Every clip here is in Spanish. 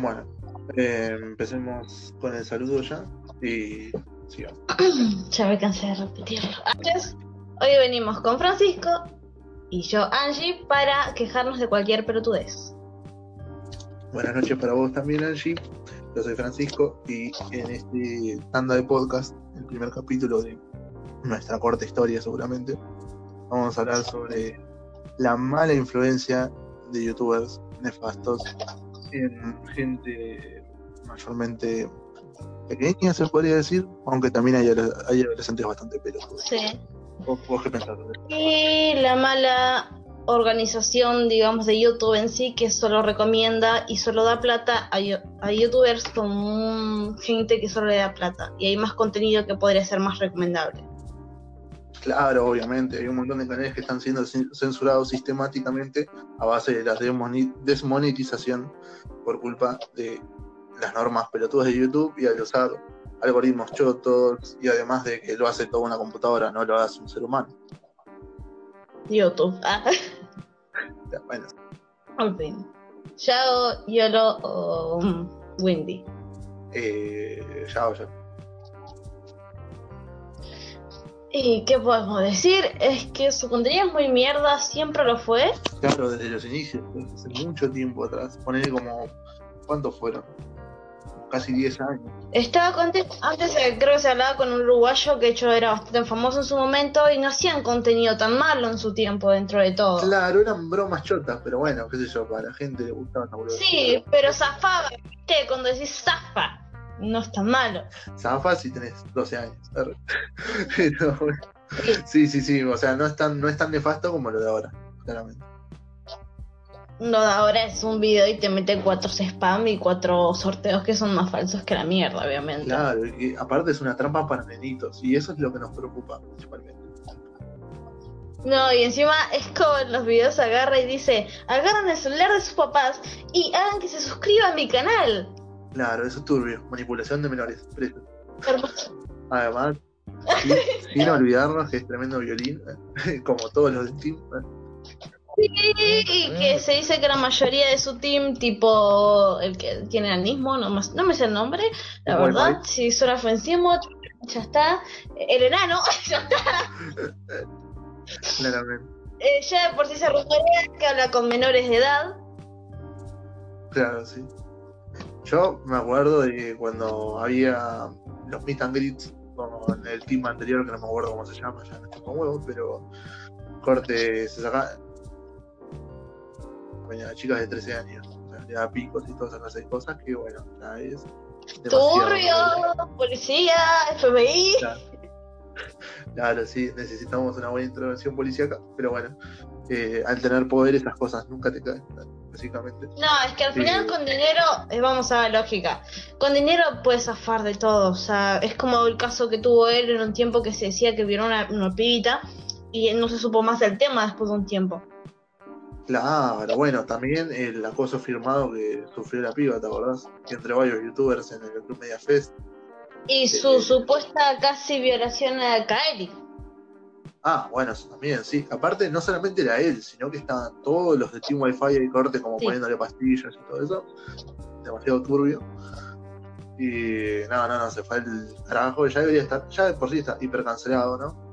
Bueno, eh, empecemos con el saludo ya y sigamos. Ya me cansé de repetirlo. Antes, hoy venimos con Francisco y yo, Angie, para quejarnos de cualquier pelotudez. Buenas noches para vos también, Angie. Yo soy Francisco y en este tanda de podcast, el primer capítulo de nuestra corta historia seguramente, vamos a hablar sobre la mala influencia de youtubers nefastos en gente mayormente pequeña, se podría decir, aunque también hay, hay adolescentes bastante pelotudos. Sí. ¿Vos, vos qué pensás? Y la mala organización, digamos, de YouTube en sí, que solo recomienda y solo da plata a, a youtubers con gente que solo le da plata. Y hay más contenido que podría ser más recomendable. Claro, obviamente, hay un montón de canales que están siendo cen- censurados sistemáticamente a base de la desmonetización por culpa de las normas pelotudas de YouTube y al usar algoritmos chotos y además de que lo hace toda una computadora, no lo hace un ser humano. YouTube. Ah, Ya, Bueno, en fin. Yao, Yolo o Windy. eh, ya, ya. ¿Y qué podemos decir? Es que su contenido es muy mierda, siempre lo fue. Claro, desde los inicios, hace mucho tiempo atrás. Poner como, ¿cuántos fueron? Casi 10 años. Estaba contento, antes eh, creo que se hablaba con un uruguayo que de hecho era bastante famoso en su momento y no hacían contenido tan malo en su tiempo dentro de todo. Claro, eran bromas chotas, pero bueno, qué sé yo, para la gente le gustaba esa boludez. Sí, pero zafaba, ¿viste? Cuando decís zafa, no es tan malo. Zafa si tenés 12 años. Pero bueno. Sí, sí, sí. O sea, no es tan, no es tan nefasto como lo de ahora, claramente. Lo de ahora es un video y te mete cuatro spam y cuatro sorteos que son más falsos que la mierda, obviamente. Claro, y aparte es una trampa para nenitos. Y eso es lo que nos preocupa principalmente. No, y encima es como en los videos agarra y dice, agarran el celular de sus papás y hagan que se suscriban a mi canal. Claro, eso es turbio. Manipulación de menores. presos. Hermoso. Además, sin, sin olvidarnos que es tremendo violín, como todos los de Steam. Y que se dice que la mayoría de su team, tipo el que tiene el mismo, no, más- no me sé el nombre, la verdad, si suena ofensivo, ya está. El enano, ya está. Claramente. Eh, ya por sí se rumorea que habla con menores de edad. Claro, sí. Yo me acuerdo de cuando había los meet and greets con el team anterior, que no me acuerdo cómo se llama, ya no estoy con huevo, pero corte se saca. Bueno, chicas de 13 años, o sea, le da picos y todas esas cosas que, bueno, ya es. Turbio, policía, FBI. Claro. Claro, sí, necesitamos una buena intervención policíaca, pero bueno, eh, al tener poder esas cosas nunca te caen, No, es que al Sí. final con dinero, eh, vamos a la lógica, con dinero puedes zafar de todo, o sea, es como el caso que tuvo él en un tiempo que se decía que vieron una, una pibita y no se supo más del tema después de un tiempo. Claro, bueno, también el acoso firmado que sufrió la piba, ¿te acordás? Entre varios youtubers en el Club Media Fest. Y su supuesta casi violación a Kaeli. Ah, bueno, eso también, sí. Aparte, no solamente era él, sino que estaban todos los de Team Wi-Fi y corte como Sí. poniéndole pastillas y todo eso. Demasiado turbio. Y no, no, no, se fue el carajo. Ya debería estar, ya de por sí está hiper cancelado, ¿no?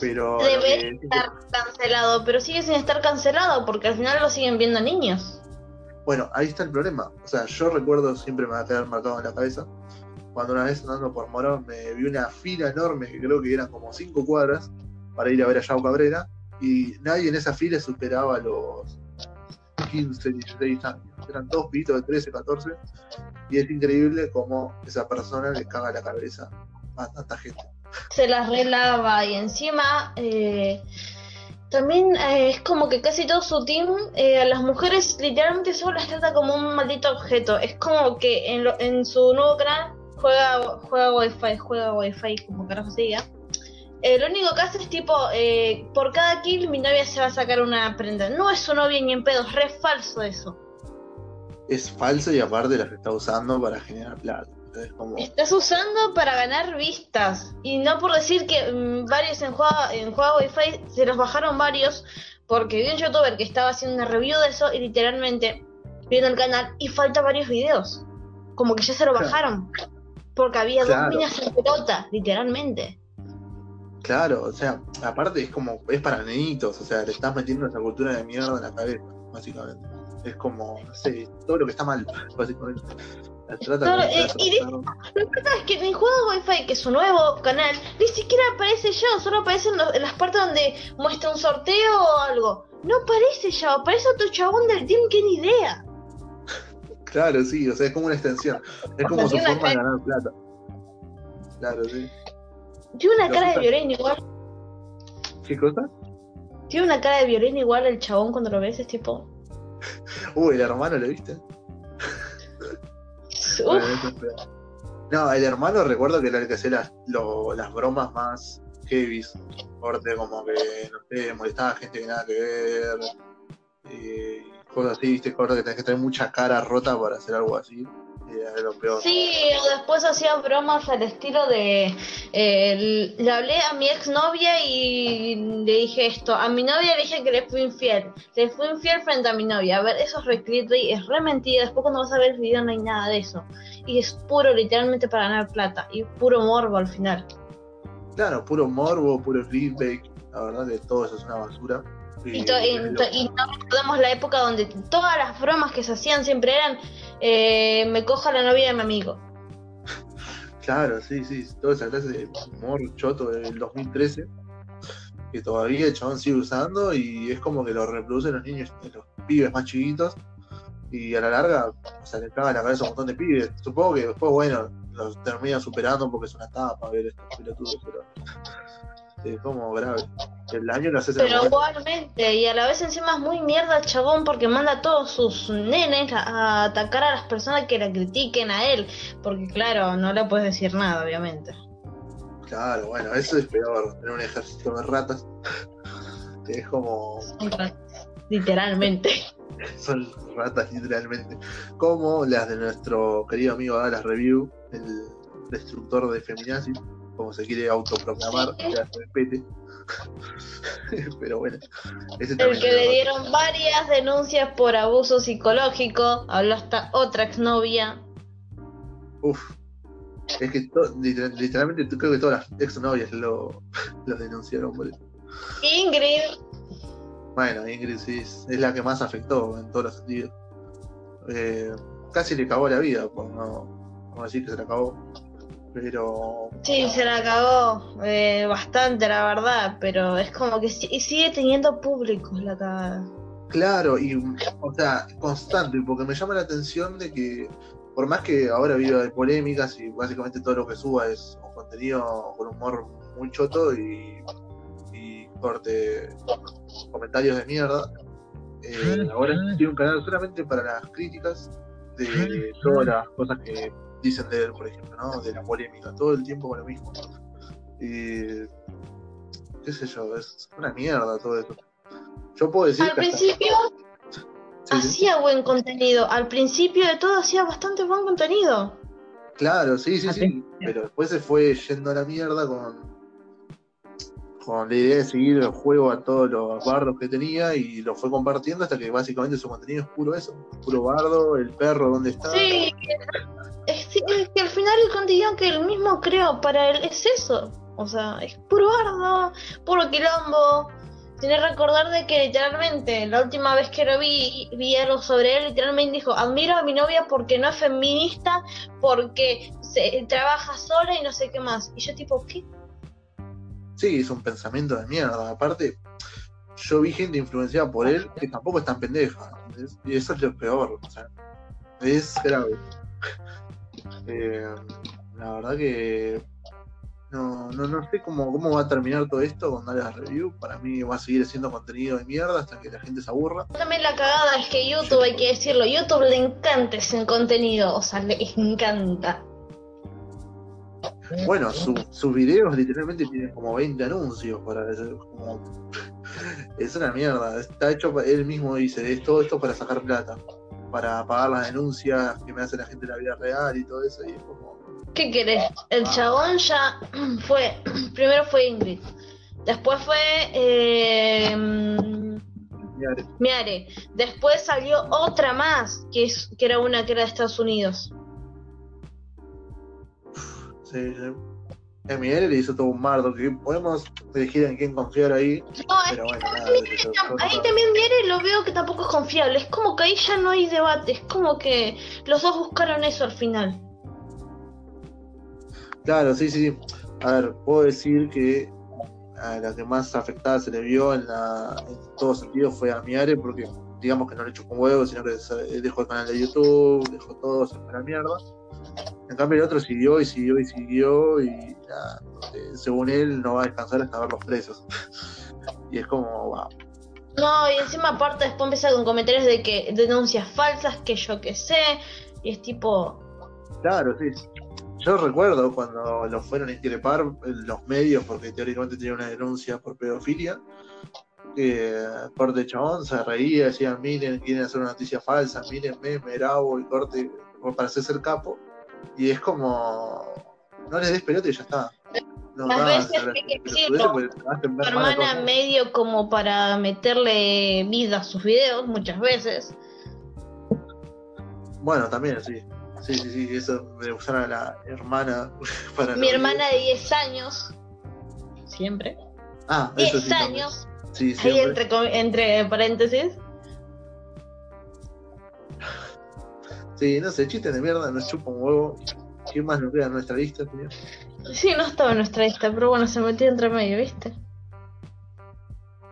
Pero. que- estar cancelado, pero sigue sin estar cancelado porque al final lo siguen viendo niños. Bueno, ahí está el problema. O sea, yo recuerdo, siempre me va a quedar marcado en la cabeza, cuando una vez andando por Morón me vi una fila enorme, que creo que eran como cinco cuadras, para ir a ver a Yao Cabrera, y nadie en esa fila superaba los 15, 16 años. Eran todos pibitos de 13, 14, y es increíble cómo esa persona le caga la cabeza a tanta gente. se las relava y encima eh, también eh, es como que casi todo su team eh, a las mujeres literalmente solo las trata como un maldito objeto. Es como que en, lo- en su nuevo canal juega, juega wifi, juega wifi, como carajo se diga. Lo único que hace es tipo, eh, por cada kill mi novia se va a sacar una prenda. No es su novia ni en pedo, es re falso eso. Es falso y aparte las está usando para generar plata. Entonces, como, Estás usando para ganar vistas. Y no por decir que mm, varios en juego, en juego Wi-Fi se los bajaron varios. Porque vi un youtuber que estaba haciendo una review de eso y literalmente viendo el canal y falta varios videos. Como que ya se lo bajaron. Porque había Claro. dos minas en pelota, literalmente. Claro, o sea, aparte es como, es para nenitos, o sea, le estás metiendo esa cultura de mierda en la cabeza, básicamente. Es como, no sé, todo lo que está mal, básicamente. Trata eh, y Lo que pasa es que en el juego Wi-Fi, que es su nuevo canal, ni siquiera aparece yo, solo aparece en, las partes donde muestra un sorteo o algo. No aparece yo, aparece otro chabón del team que ni idea. Claro, sí, o sea, es como una extensión. Es como su forma de ganar plata. Claro, sí. Tiene una cara de violín igual. ¿Qué cosa? Tiene una cara de violín igual el chabón cuando lo ves, es tipo. Uy, el hermano, ¿lo viste? Uf. No, el hermano recuerdo que era el que hacía las, lo- las bromas más heavies. Corte como que, no sé, molestaba a gente que nada que ver. Y cosas así, viste, corte que tenés que tener mucha cara rota para hacer algo así. Era lo peor. Sí, o después hacía bromas al estilo de. eh, le hablé a mi exnovia y le dije esto. A mi novia le dije que le fui infiel. Le fui infiel frente a mi novia. A ver, eso es re clickbait, es re mentira. Después, cuando vas a ver el video, no hay nada de eso. Y es puro, literalmente, para ganar plata. Y puro morbo al final. Claro, puro morbo, puro clickbait. La verdad que todo eso es una basura. Y, to- y, to- y no recordamos la época donde todas las bromas que se hacían siempre eran: eh, Me coja la novia de mi amigo. Claro, sí, sí, toda esa clase de humor choto del 2013 que todavía el chabón sigue usando y es como que lo reproducen los niños, los pibes más chiquitos y a la larga, o sea, le caga la cabeza a un montón de pibes. Supongo que después, bueno, los terminan superando porque es una etapa ver estos pelotudos, pero es como grave. El daño lo haces en el Pero igualmente, y a la vez encima es muy mierda el chabón porque manda a todos sus nenes a, a atacar a las personas que la critiquen a él. Porque claro, no le puedes decir nada, obviamente. Claro, bueno, eso es peor, tener un ejército de ratas. que es como Son ratas, Literalmente. son ratas literalmente, como las de nuestro querido amigo Dallas Review, el destructor de feminazis, como se quiere autoproclamar, Sí. que se respete. Pero bueno, ese El que le dieron varias denuncias por abuso psicológico. Habló hasta otra exnovia. Uf. Es que to- literal- literalmente creo que todas las exnovias lo, lo denunciaron por eso. Ingrid. Bueno, Ingrid sí es, es la que más afectó en todos los sentidos. Eh, casi le acabó la vida, por no, no decir que se la acabó. Pero Sí, se la cagó eh, bastante, la verdad. Pero es como que si- y sigue teniendo público la cagada. Claro, y o sea, constante, porque me llama la atención de que por más que ahora viva de polémicas y básicamente todo lo que suba es un contenido con humor muy choto y, y corte comentarios de mierda, eh, ahora tiene un canal solamente para las críticas de todas las cosas que dicen de él, por ejemplo, ¿no? De la polémica, todo el tiempo con lo mismo. Y qué sé yo, es una mierda todo eso. Yo puedo decir Al que hasta- principio Sí, sí. hacía buen contenido. Al principio de todo hacía bastante buen contenido. Claro, sí, sí, sí. Pero después se fue yendo a la mierda con, con la idea de seguir el juego a todos los bardos que tenía y lo fue compartiendo hasta que básicamente su contenido es puro eso. Puro bardo, el perro donde está. Sí, es, final el contenido que él mismo creó para él es eso. O sea, es puro bardo, puro quilombo. Tiene que recordar de que literalmente la última vez que lo vi, vi algo sobre él, literalmente dijo, admiro a mi novia porque no es feminista, porque se, trabaja sola y no sé qué más. Y yo tipo, ¿qué? Sí, es un pensamiento de mierda. Aparte, yo vi gente influenciada por él que tampoco es tan pendeja. Y eso es lo peor. O sea, es grave. Eh, la verdad que no, no, no sé cómo, cómo va a terminar todo esto con Dallas Review. Para mí va a seguir siendo contenido de mierda hasta que la gente se aburra. También la cagada es que YouTube, hay que decirlo, YouTube le encanta ese contenido, o sea, le encanta. Bueno, su- sus videos literalmente tienen como 20 anuncios para es como es una mierda. Está hecho él mismo dice, es todo esto para sacar plata, para pagar las denuncias que me hace la gente en la vida real y todo eso y es como ¿Qué querés? El chabón ya fue. Primero fue Ingrid. Después fue. eh, Miare. Miare. Después salió otra más, que, es, que era una que era de Estados Unidos. Sí, sí. Miare le hizo todo un mardo, que podemos elegir en quién confiar ahí. No, Pero bueno, nada, ahí también Miare lo veo que tampoco es confiable. Es como que ahí ya no hay debate. Es como que los dos buscaron eso al final. Claro, sí, sí. A ver, puedo decir que a la que más afectada se le vio en, la, en todo sentido fue a Miare, porque digamos que no le echó con huevos, sino que dejó el canal de YouTube, dejó todo, se fue a la mierda. En cambio, el otro siguió y siguió y siguió, y eh, según él, no va a descansar hasta ver los presos. y es como, wow. No, y encima aparte después empieza con comentarios de que denuncias falsas, que yo qué sé. Y es tipo, Claro, sí. Yo recuerdo cuando lo fueron a increpar en los medios, porque teóricamente tenía una denuncia por pedofilia, que Corte Chabón se reía, decía, miren, quieren hacer una noticia falsa, miren, meme, bravo, y Corte para hacerse el capo. Y es como, no les des pelota y ya está. No, Las veces no, que hay que eso, tu a hermana medio como para meterle vida a sus videos muchas veces. Bueno, también, sí. Sí, sí, sí, eso de usar a la hermana para... Mi hermana de 10 años, siempre. Ah, eso 10 sí. también. años, Sí, ahí entre, entre paréntesis. Sí, no sé, chistes de mierda, nos chupa un huevo. ¿Qué más nos queda en nuestra lista, señor? Sí, no estaba en nuestra lista, pero bueno, se metió entre medio, ¿viste?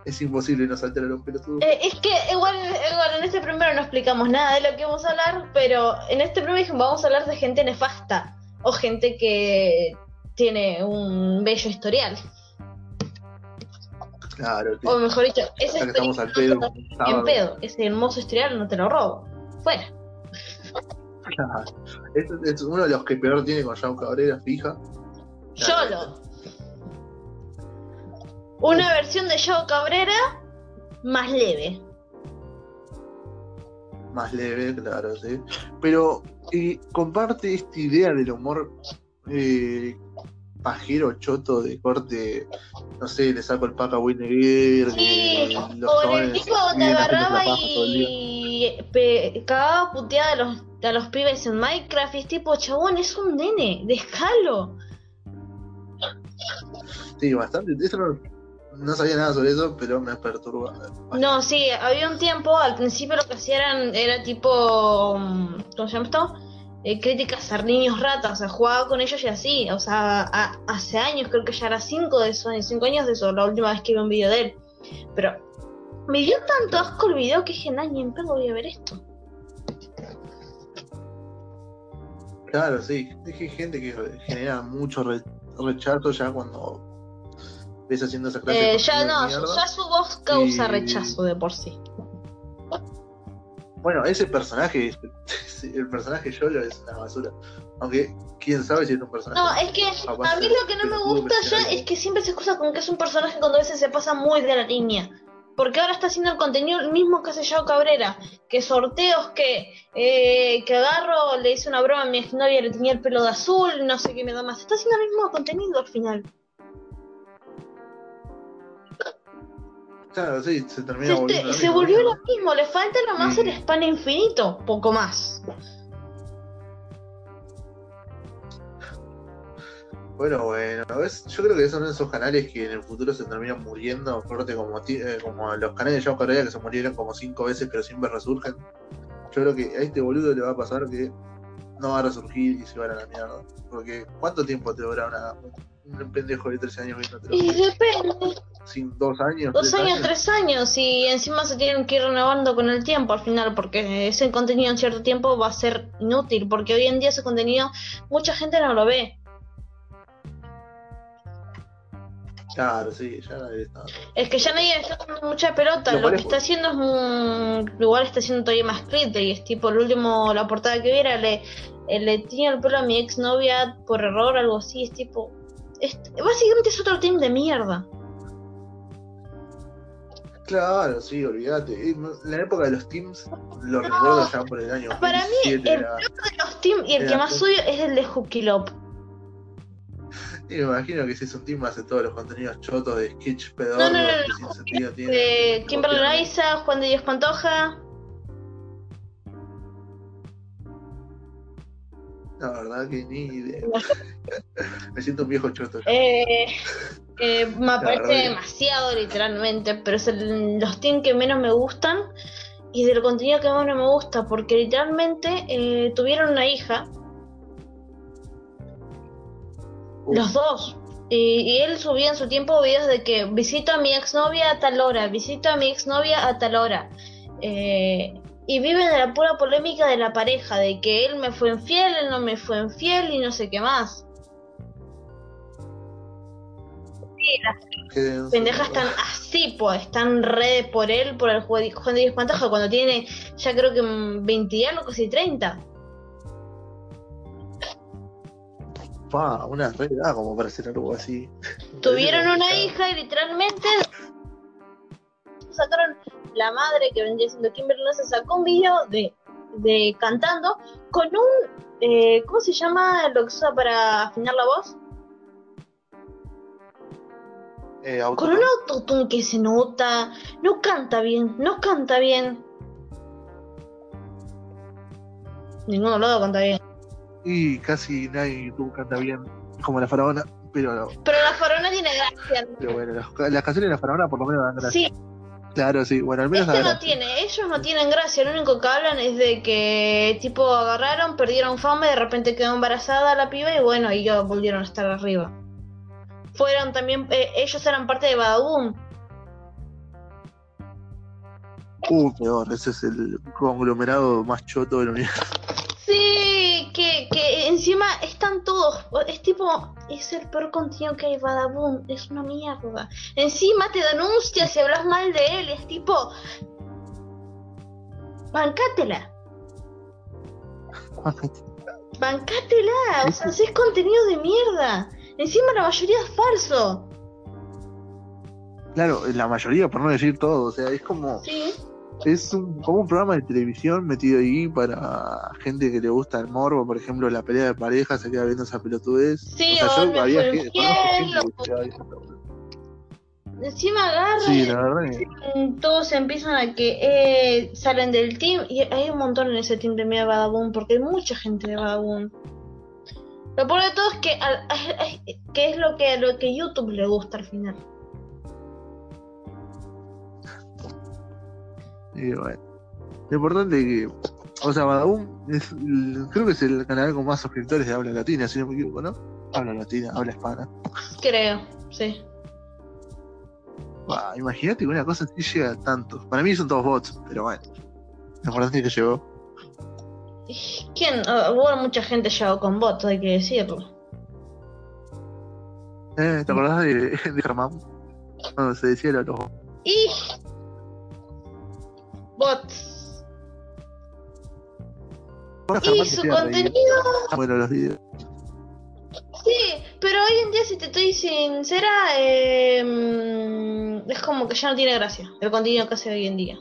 Es imposible no saltar a los pelotudos. Eh, es que igual, igual en este primero no explicamos nada de lo que vamos a hablar, pero en este primero vamos a hablar de gente nefasta o gente que tiene un bello historial. Claro, sí. O mejor dicho, ese al historial pedo. sábado. en pedo, ese hermoso historial no te lo robo. Fuera. Claro. Este es uno de los que peor tiene con Yao Cabrera, fija. Yolo. Una versión de Joe Cabrera más leve. Más leve, claro, sí. Pero eh, comparte esta idea del humor eh, pajero, choto, de corte, no sé, le saco el pack a Winneguer, Sí, los o el tipo haciendo agarraba y cagaba puteada a los, a los pibes en Minecraft y es tipo, chabón, es un nene, déjalo. Sí, bastante. No, sabía nada sobre eso, pero me perturba. No, sí, había un tiempo, al principio lo que hacían era tipo, mm, ¿cómo se llama esto? Eh, críticas a niños ratas, o sea, jugaba con ellos y así, o sea, a- hace años, creo que ya era cinco de eso, cinco años de eso, la última vez que vi un video de él. Pero me dio tanto asco el video que dije, ni en pedo voy a ver esto. Claro, sí. Es que hay gente que genera mucho re- rechazo ya cuando ves haciendo esa clase de Eh, ya no, ya su voz causa Y- rechazo de por sí. Bueno, ese personaje, el personaje Yolo es una basura. Aunque, quién sabe si es un personaje. No, es que a mí lo que no me gusta ya es que siempre se excusa con que es un personaje cuando a veces se pasa muy de la línea. Porque ahora está haciendo el contenido el mismo que hace Yao Cabrera. Que sorteos que, eh, que agarro, le hice una broma a mi exnovia, le tenía el pelo de azul, no sé qué me da más. Está haciendo el mismo contenido al final. Claro, sí, se Se, termina volviendo. lo se mismo, volvió ¿no? lo mismo, le falta nomás el spam infinito, poco más. Bueno, bueno, ¿ves? yo creo que son esos canales que en el futuro se terminan muriendo, corte como, eh, como los canales de Yao Cabrera que se murieron como cinco veces pero siempre resurgen. Yo creo que a este boludo le va a pasar que no va a resurgir y se va a la mierda. Porque ¿cuánto tiempo te dura una, un, pendejo de 13 años viendo Y depende. Sin dos años. Dos años, tres años, y encima se tienen que ir renovando con el tiempo al final, porque ese contenido en cierto tiempo va a ser inútil, porque hoy en día ese contenido mucha gente no lo ve. Claro, sí, ya nadie está. Es que ya nadie está dando mucha pelota, Lo que es- está haciendo es un... igual está haciendo todavía más clip, y es tipo el último, la portada que viera, le, eh, le el pelo a mi exnovia por error, algo así, es tipo... es- básicamente es otro team de mierda. Claro, sí, olvídate. La época de los teams, lo recuerdo ya por el año Para mí, 2007, el era- De los team y el que más odio es el de Hooky Lop. Y me imagino que si es un team hace todos los contenidos chotos de sketch pedorro No, no, no, que no. sin sentido tienen. Eh, Kimberly Loaiza, Juan de Dios Pantoja. La verdad que ni idea. me siento un viejo choto. Eh, eh, me parece verdad que- demasiado, literalmente, pero es el- los teams que menos me gustan y del contenido que menos me gusta, porque literalmente eh, tuvieron una hija, Uf, los dos. Y, y él subía en su tiempo videos de que visito a mi exnovia a tal hora, visito a mi exnovia a tal hora. Eh, y viven de la pura polémica de la pareja, de que él me fue infiel, él no me fue infiel y no sé qué más. qué denso. pendejas están así, pues, están re por él, por el Juan Juan de Dios Pantoja, cuando tiene ya creo que mm, 20 y algo, casi 30. Pa, una re edad como para hacer algo así. Tuvieron una hija y literalmente sacaron la madre que vendría siendo Kimberly se sacó un video de, de cantando con un, eh, ¿cómo se llama lo que se usa para afinar la voz? Eh, Con un autotune que se nota, no canta bien, no canta bien. Ninguno lado canta bien. Y casi nadie YouTube canta bien como la faraona, pero, Pero la farona tiene gracia. pero bueno, las, las canciones de la faraona por lo menos dan gracia. Sí, Claro, sí, bueno, al menos este no tiene, ellos no tienen gracia, lo único que hablan es de que tipo agarraron, perdieron fama y de repente quedó embarazada la piba y bueno, y ya volvieron a estar arriba. Fueron también, eh, ellos eran parte de Badaboom. Uh, peor, ese es el conglomerado más choto del universo. Sí, que, que encima están todos, es tipo, es el peor contenido que hay Badaboom, es una mierda. Encima te denuncia si hablas mal de él, es tipo, bancátela. Bancátela, o sea, es contenido de mierda. Encima la mayoría es falso. Claro, la mayoría, por no decir todo, o sea, es como Sí. Es un, como un programa de televisión metido ahí para gente que le gusta el morbo, por ejemplo, la pelea de pareja, se queda viendo esa pelotudez. Sí, o sea, yo había gente. Encima agarran Sí, la verdad todos empiezan a que eh, salen del team y hay un montón en ese team de media Badaboom porque hay mucha gente de Badaboom. Lo peor de todo es que, al- que es lo que a lo que YouTube le gusta al final. Y bueno, lo importante es que, o sea, Badaboom es, creo que es el canal con más suscriptores de habla latina, si no me equivoco, ¿no? Habla latina, habla hispana. Creo, sí. Bah, Imagínate que una cosa así llega a tanto. Para mí son todos bots, pero bueno. Lo importante es que llegó. ¿Quién? Ah, bueno, mucha gente llegó con bots, hay que decirlo. Eh, ¿Te acordás de, de Germán? Cuando se decía lo de los Y bots. Y su contenido Bueno, los videos. Sí, pero hoy en día, si te estoy sincera, eh, mm, es como que ya no tiene gracia el contenido que hace hoy en día.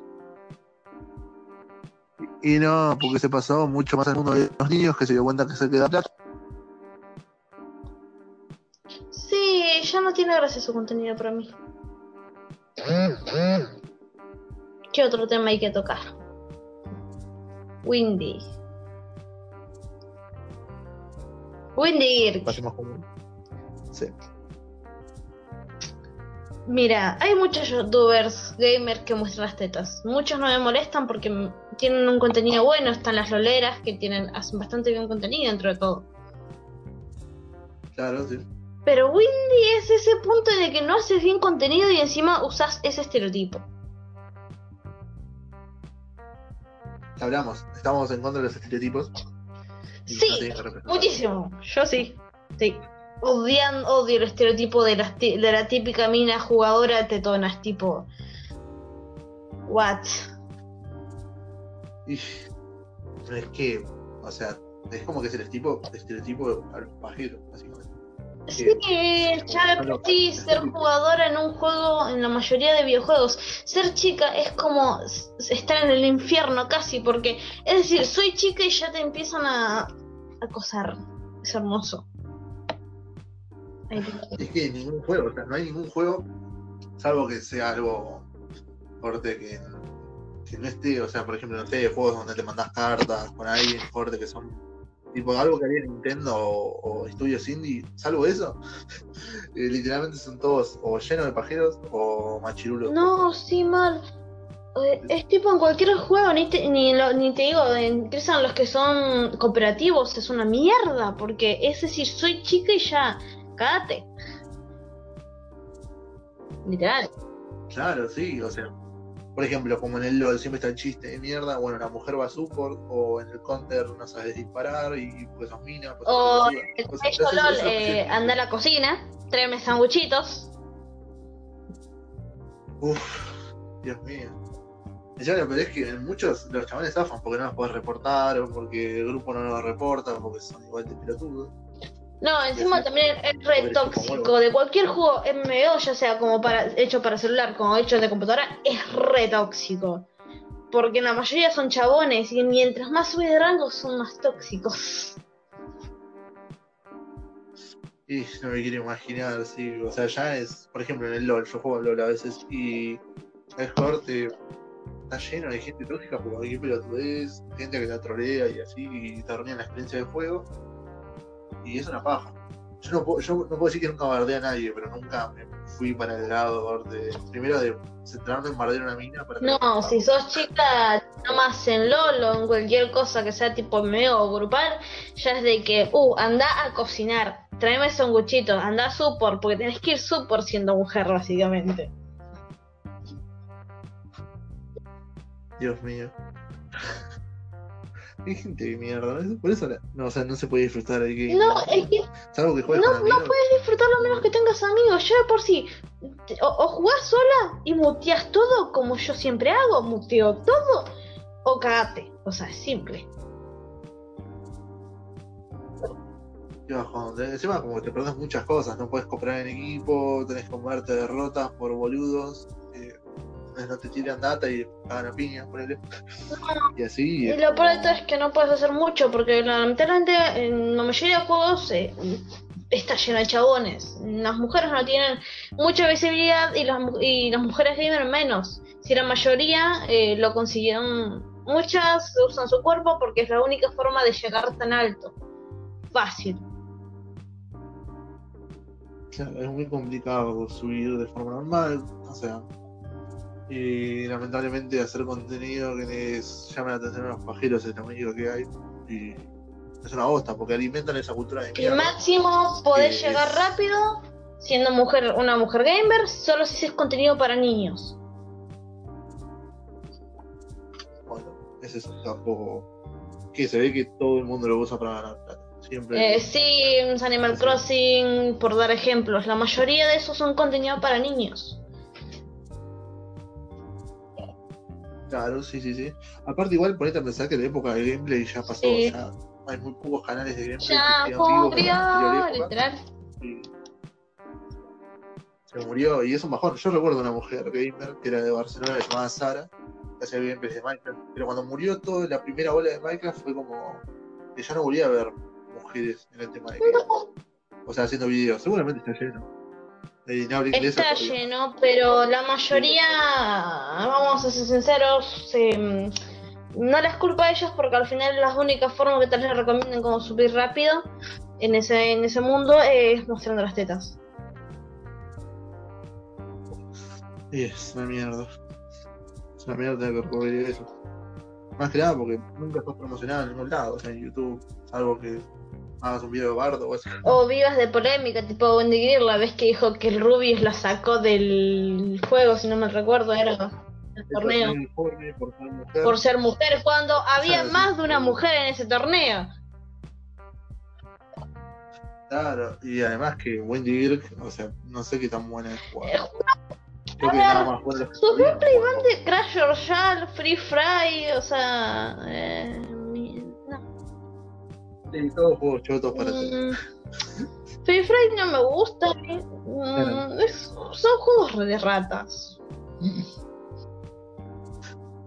Y no, porque se pasó mucho más al mundo de los niños que se dio cuenta que se queda plata. Sí, ya no tiene gracia su contenido para mí. ¿Qué otro tema hay que tocar? Windy. Windy. Pasemos con- Sí. Mira, hay muchos youtubers gamers que muestran las tetas. Muchos no me molestan porque tienen un contenido bueno. Están las loleras que tienen hacen bastante bien contenido dentro de todo. Claro, sí. Pero Windy es ese punto de que no haces bien contenido y encima usas ese estereotipo. Hablamos, estamos en contra de los estereotipos. Sí, no. Muchísimo. Yo sí. Sí. Odian, odio el estereotipo de, ti- de la típica mina jugadora tetona. Es tipo. What? Y- es que, o sea, es como que es el estereotipo, estereotipo al pajero, básicamente. Sí, ya de por sí, ser jugadora en un juego, en la mayoría de videojuegos, ser chica es como estar en el infierno casi, porque es decir, soy chica y ya te empiezan a acosar. Es hermoso. Es que ningún juego, o sea, no hay ningún juego, salvo que sea algo corte que, que no esté, o sea, por ejemplo, no sé, juegos donde te mandas cartas con alguien corte que son tipo algo que haría Nintendo o, o estudios indie, salvo eso, eh, literalmente son todos o llenos de pajeros o machirulos. No, sí, mal. Eh, Es tipo en cualquier juego, ni te, ni, lo- ni te digo, empiezan los que son cooperativos, es una mierda, porque es decir, soy chica y ya, cágate. Literal. Claro, sí, o sea, por ejemplo, como en el LOL siempre está el chiste de mierda, bueno, la mujer va a support, o en el counter no sabes disparar y pues sos mina, pues O pelotuda. el O sea, eso- LOL, eso- eh, anda a la cocina, tráeme sanguchitos. Uf, Dios mío. Ya lo peor es que en muchos los chavales zafan porque no los podés reportar, o porque el grupo no los reporta, o porque son igual de pelotudos. No, encima también es re tóxico. De cualquier juego MMO, ya sea como para hecho para celular, como hecho de computadora, es re tóxico. Porque la mayoría son chabones y mientras más subes de rango son más tóxicos. Y no me quiero imaginar, sí. O sea, ya es, por ejemplo, en el LOL, yo juego al LOL a veces y el corte está lleno de gente tóxica por cualquier pelotudez, gente que la trolea y así, y te arruinan la experiencia del juego. Y es una paja. Yo no puedo, yo no puedo decir que nunca bardé a nadie, pero nunca me fui para el lado de. Primero de centrarme en bardear una mina para No, si sos chica, nomás en LOL o en cualquier cosa que sea tipo MMO o grupal, ya es de que, uh, anda a cocinar, tráeme sanguchitos, anda a support, porque tenés que ir support siendo mujer, básicamente. Dios mío. Hay gente de mierda, ¿no? por eso la- no, o sea, no se puede disfrutar el game. No, es que Salvo que juegues No, con no puedes disfrutarlo menos que tengas amigos. Yo de por sí, o, o jugás sola y muteas todo como yo siempre hago, muteo todo, o cagate. O sea, es simple. Qué bajón. De- Encima como que te perdés muchas cosas, no puedes cooperar en equipo, tenés que comerte derrotas por boludos, eh, no te tiran data y pagan a piña, ponele. Y así. Y lo peor de todo es que no puedes hacer mucho, porque lamentablemente en la mayoría de juegos eh, está lleno de chabones. Las mujeres no tienen mucha visibilidad y las, y las mujeres gamer menos. Si la mayoría eh, lo consiguieron, muchas usan su cuerpo porque es la única forma de llegar tan alto. Fácil. Claro, es muy complicado subir de forma normal, o sea. Y lamentablemente hacer contenido que les llame la atención a los pajeros es lo único que hay. Y es una bosta, porque alimentan esa cultura de mierda. máximo podés Que llegar es- rápido siendo mujer, una mujer gamer, solo si haces contenido para niños. Bueno, es eso, tampoco. Que se ve que todo el mundo lo usa para ganar plata. Siempre. Eh, Sims, Animal Crossing, por dar ejemplos. La mayoría de esos son contenido para niños. Claro, sí, sí, sí. Aparte, igual ponete a pensar que la época de gameplay ya pasó. Sí. Ya hay muy pocos canales de gameplay. Ya murió, literal. y se murió y es un bajón. Yo recuerdo una mujer gamer que era de Barcelona llamada Sara, que hacía gameplays de Minecraft, pero cuando murió toda la primera ola de Minecraft fue como que ya no volvía a ver mujeres en el tema de. O sea, haciendo videos. Seguramente está lleno. Está lleno, pero la mayoría, vamos a ser sinceros, eh, no les culpa a ellos porque al final las únicas formas que tal vez les recomienden como subir rápido en ese, en ese mundo es mostrando las tetas. Y es una mierda. Es una mierda tener que recurrir eso. Más que nada porque nunca estás promocionado en ningún lado, o sea, en YouTube, algo que hagas un video de bardo o así. O vivas de polémica, tipo Wendy Greer, la vez que dijo que el Rubius la sacó del juego, si no me recuerdo, era el torneo. Por ser informe, por ser mujer. Por ser mujer, cuando había Claro, sí. más de una mujer en ese torneo. Claro, y además que Wendy Girk, o sea, no sé qué tan buena es Eh, jugando. Creo que nada más buena Sus gameplays van de Crash Royale, Free Fry, o sea. Eh, Sí, todos juegos chotos para hacer. Mm, Free Fry no me gusta. Mm, es- son juegos de ratas.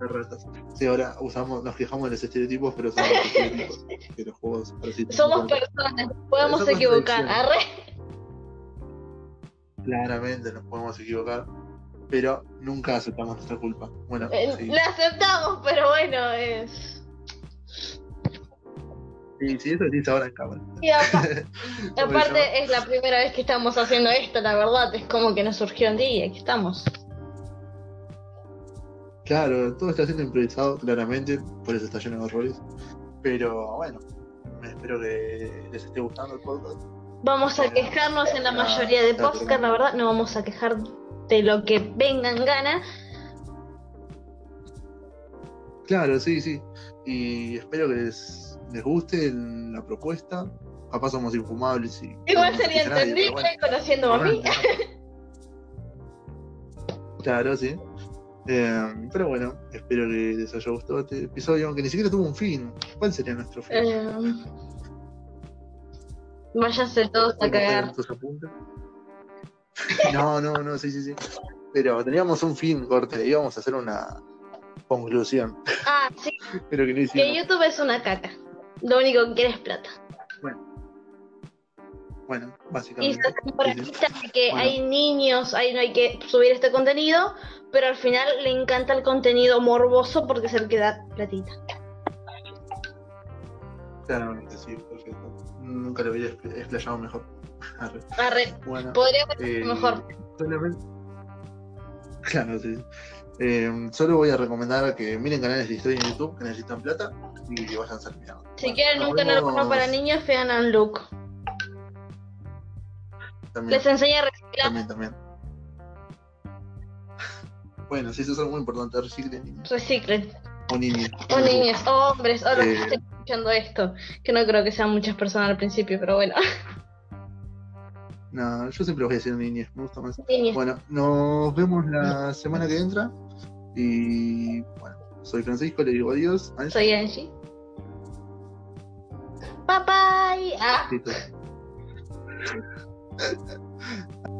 de ratas. Sí, ahora usamos, nos quejamos de los estereotipos, pero son los estereotipos que los juegos. Somos personas, podemos Somos equivocar. Arre. claramente nos podemos equivocar, pero nunca aceptamos nuestra culpa. Bueno, Eh, sí. La aceptamos, pero bueno, es. Sí, sí, eso decís ahora en cámara. Y aparte, es la primera vez que estamos haciendo esto, la verdad. Es como que nos surgió un día, aquí estamos. Claro, todo está siendo improvisado, claramente, por eso está lleno de errores. Pero bueno, espero que les esté gustando el podcast. Vamos a quejarnos en la mayoría de podcasts, la verdad. No vamos a quejar de lo que vengan gana. Claro, sí, sí. Y espero que les, les guste el- la propuesta. Capaz somos infumables y. Igual no sería entendible conociendo a mí. Claro, sí. Eh, pero bueno, espero que les haya gustado este episodio, aunque ni siquiera tuvo un fin. ¿Cuál sería nuestro fin? Eh, váyanse todos a ¿Recoger cagar. No, no, no, sí, sí, sí. Pero teníamos un fin, corte, íbamos a hacer una conclusión, Ah, sí, pero que no que. YouTube es una caca. Lo único que quiere es plata. Bueno, Y básicamente. se hacen artistas de que Bueno. hay niños, ahí no hay que subir este contenido, pero al final le encanta el contenido morboso porque es el que da platita. Claramente, sí, perfecto. Nunca lo había expl- explayado mejor. Arre. Arre, Bueno, podría ser eh, mejor. solamente- Claro, sí. Eh, solo voy a recomendar que miren canales de historia en YouTube que necesitan plata y que vayan a ser mirando. Si quieren un canal bueno para niños, vean a Luke. También, Les enseña a reciclar. también, también. Bueno, sí, eso es algo muy importante, reciclen niños. Reciclen. O niños. O niños, o hombres, o los que Eh. estén escuchando esto. Que no creo que sean muchas personas al principio, pero bueno. No, yo siempre voy a decir niños, me gusta más. Niños. Bueno, nos vemos la semana que entra. Y bueno, soy Francisco, le digo adiós. Angie. Soy Angie. Bye bye. Ah.